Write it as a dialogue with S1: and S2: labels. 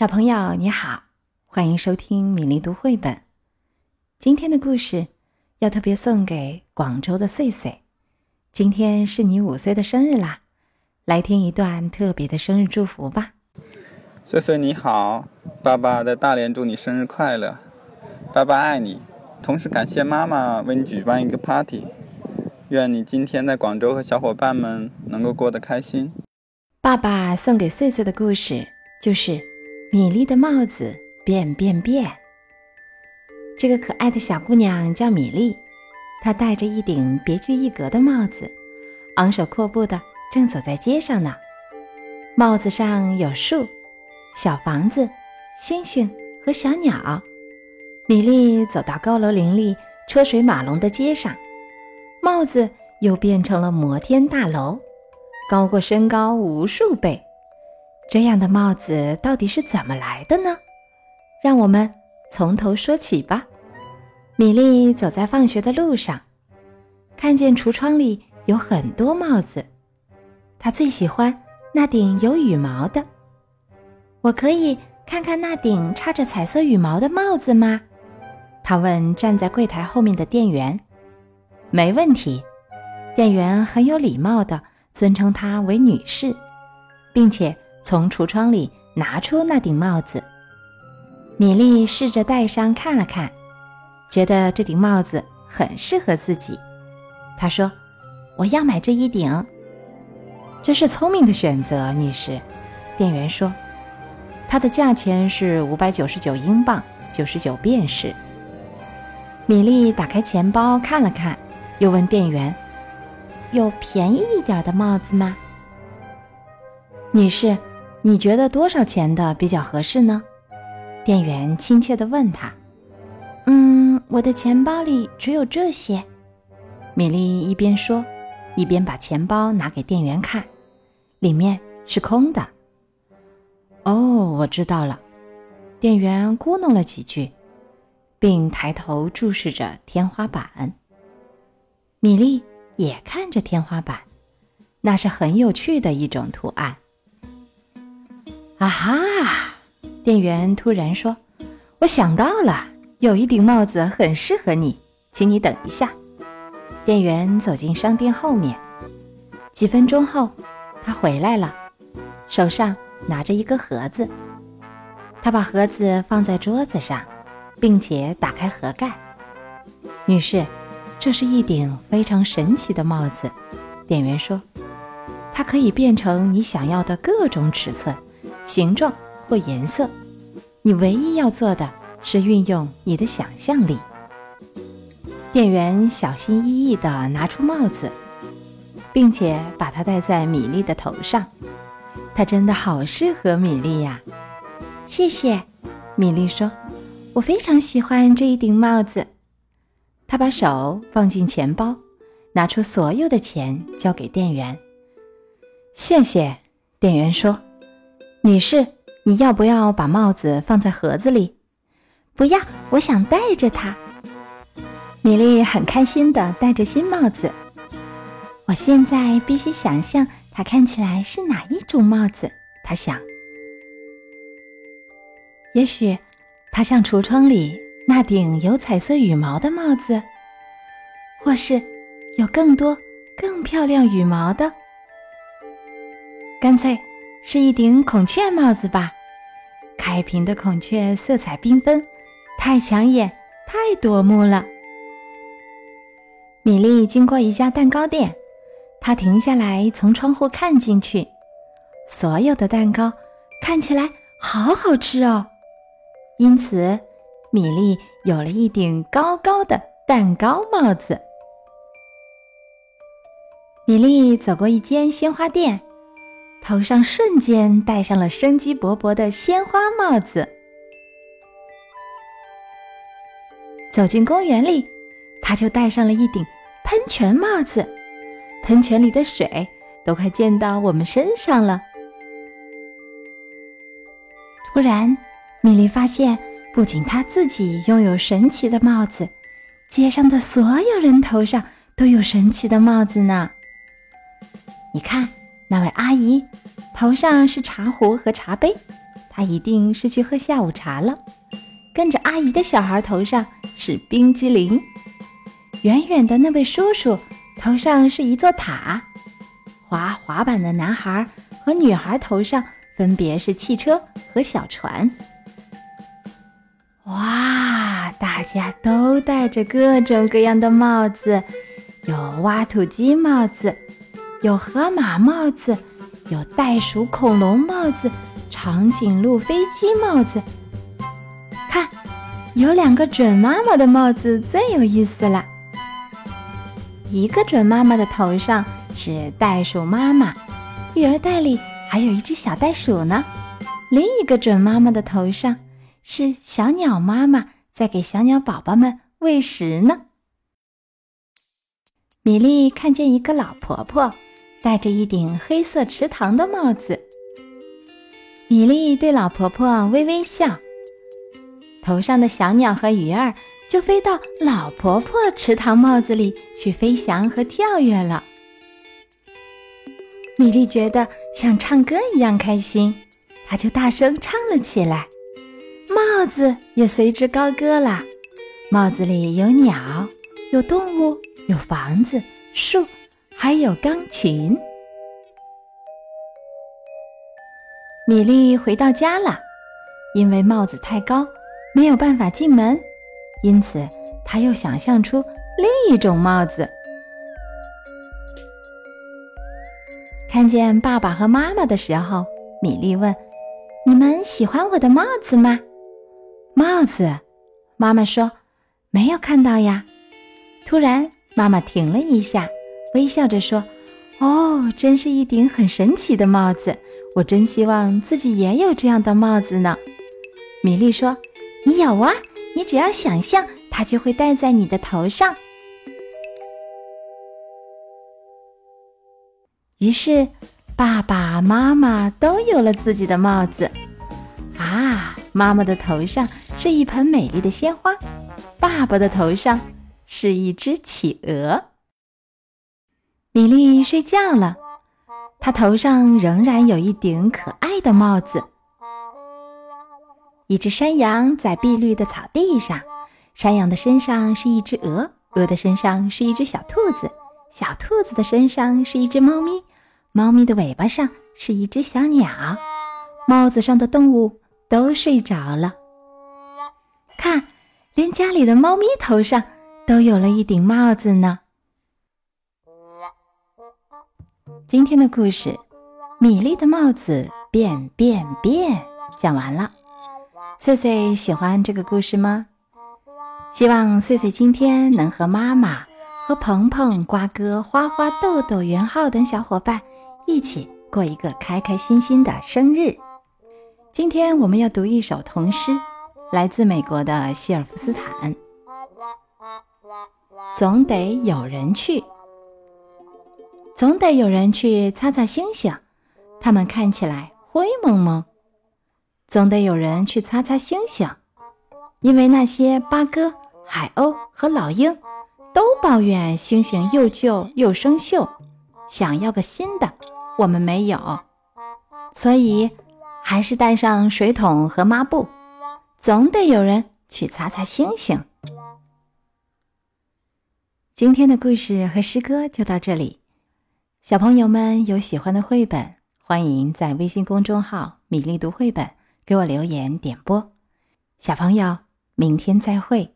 S1: 小朋友你好，欢迎收听米粒读绘本。今天的故事要特别送给广州的穗穗，今天是你五岁的生日啦！来听一段特别的生日祝福吧。
S2: 穗穗你好，爸爸在大连祝你生日快乐，爸爸爱你，同时感谢妈妈为你举办一个 party，愿你今天在广州和小伙伴们能够过得开心。
S1: 爸爸送给穗穗的故事就是。米粒的帽子变变变。这个可爱的小姑娘叫米粒，她戴着一顶别具一格的帽子，昂首阔步的正走在街上呢。帽子上有树、小房子、星星和小鸟。米粒走到高楼林立、车水马龙的街上，帽子又变成了摩天大楼，高过身高无数倍。这样的帽子到底是怎么来的呢？让我们从头说起吧。米莉走在放学的路上，看见橱窗里有很多帽子，她最喜欢那顶有羽毛的。我可以看看那顶插着彩色羽毛的帽子吗？她问站在柜台后面的店员。没问题，店员很有礼貌的尊称她为女士，并且。从橱窗里拿出那顶帽子，米莉试着戴上看了看，觉得这顶帽子很适合自己。她说：“我要买这一顶。”这是聪明的选择，女士。店员说：“它的价钱是五百九十九英镑，九十九便士。”米莉打开钱包看了看，又问店员：“有便宜一点的帽子吗？”女士。你觉得多少钱的比较合适呢？店员亲切地问他。嗯，我的钱包里只有这些。米莉一边说，一边把钱包拿给店员看，里面是空的。哦，我知道了。店员咕哝了几句，并抬头注视着天花板。米莉也看着天花板，那是很有趣的一种图案。啊哈！店员突然说：“我想到了，有一顶帽子很适合你，请你等一下。”店员走进商店后面，几分钟后，他回来了，手上拿着一个盒子。他把盒子放在桌子上，并且打开盒盖。女士，这是一顶非常神奇的帽子。店员说：“它可以变成你想要的各种尺寸。”形状或颜色，你唯一要做的是运用你的想象力。店员小心翼翼地拿出帽子，并且把它戴在米莉的头上。它真的好适合米莉呀！谢谢，米莉说：“我非常喜欢这一顶帽子。”她把手放进钱包，拿出所有的钱交给店员。谢谢，店员说。女士，你要不要把帽子放在盒子里？不要，我想戴着它。米莉很开心的戴着新帽子。我现在必须想象它看起来是哪一种帽子。她想，也许它像橱窗里那顶有彩色羽毛的帽子，或是有更多更漂亮羽毛的。干脆。是一顶孔雀帽子吧？开屏的孔雀色彩缤纷，太抢眼，太夺目了。米莉经过一家蛋糕店，她停下来从窗户看进去，所有的蛋糕看起来好好吃哦。因此，米莉有了一顶高高的蛋糕帽子。米莉走过一间鲜花店。头上瞬间戴上了生机勃勃的鲜花帽子。走进公园里，他就戴上了一顶喷泉帽子，喷泉里的水都快溅到我们身上了。突然，米莉发现，不仅她自己拥有神奇的帽子，街上的所有人头上都有神奇的帽子呢。你看。那位阿姨头上是茶壶和茶杯，她一定是去喝下午茶了。跟着阿姨的小孩头上是冰激凌，远远的那位叔叔头上是一座塔，滑滑板的男孩和女孩头上分别是汽车和小船。哇，大家都戴着各种各样的帽子，有挖土机帽子，有河马帽子，有袋鼠恐龙帽子，长颈鹿飞机帽子。看，有两个准妈妈的帽子最有意思了。一个准妈妈的头上是袋鼠妈妈，育儿袋里还有一只小袋鼠呢。另一个准妈妈的头上是小鸟妈妈在给小鸟宝宝们喂食呢。米莉看见一个老婆婆戴着一顶黑色池塘的帽子，米莉对老婆婆微微笑。头上的小鸟和鱼儿就飞到老婆婆池塘帽子里去飞翔和跳跃了。米莉觉得像唱歌一样开心，她就大声唱了起来，帽子也随之高歌了。帽子里有鸟，有动物，有房子、树，还有钢琴。米莉回到家了，因为帽子太高。没有办法进门，因此她又想象出另一种帽子。看见爸爸和妈妈的时候，米莉问：“你们喜欢我的帽子吗？”帽子，妈妈说：“没有看到呀。”突然，妈妈停了一下，微笑着说：“哦，真是一顶很神奇的帽子！我真希望自己也有这样的帽子呢。”米莉说。你有啊，你只要想象，它就会戴在你的头上。于是，爸爸妈妈都有了自己的帽子。啊，妈妈的头上是一盆美丽的鲜花，爸爸的头上是一只企鹅。米莉睡觉了，她头上仍然有一顶可爱的帽子。一只山羊在碧绿的草地上，山羊的身上是一只鹅，鹅的身上是一只小兔子，小兔子的身上是一只猫咪，猫咪的尾巴上是一只小鸟。帽子上的动物都睡着了，看，连家里的猫咪头上都有了一顶帽子呢。今天的故事《米粒的帽子变变变》讲完了。碎碎喜欢这个故事吗？希望碎碎今天能和妈妈、和鹏鹏、瓜哥、花花、豆豆、元浩等小伙伴一起过一个开开心心的生日。今天我们要读一首童诗，来自美国的希尔夫斯坦。总得有人去，总得有人去擦擦星星，它们看起来灰蒙蒙。总得有人去擦擦星星，因为那些八哥、海鸥和老鹰都抱怨星星又旧又生锈，想要个新的，我们没有，所以还是带上水桶和抹布，总得有人去擦擦星星。今天的故事和诗歌就到这里，小朋友们有喜欢的绘本，欢迎在微信公众号“米粒读绘本”。给我留言点播，小朋友，明天再会。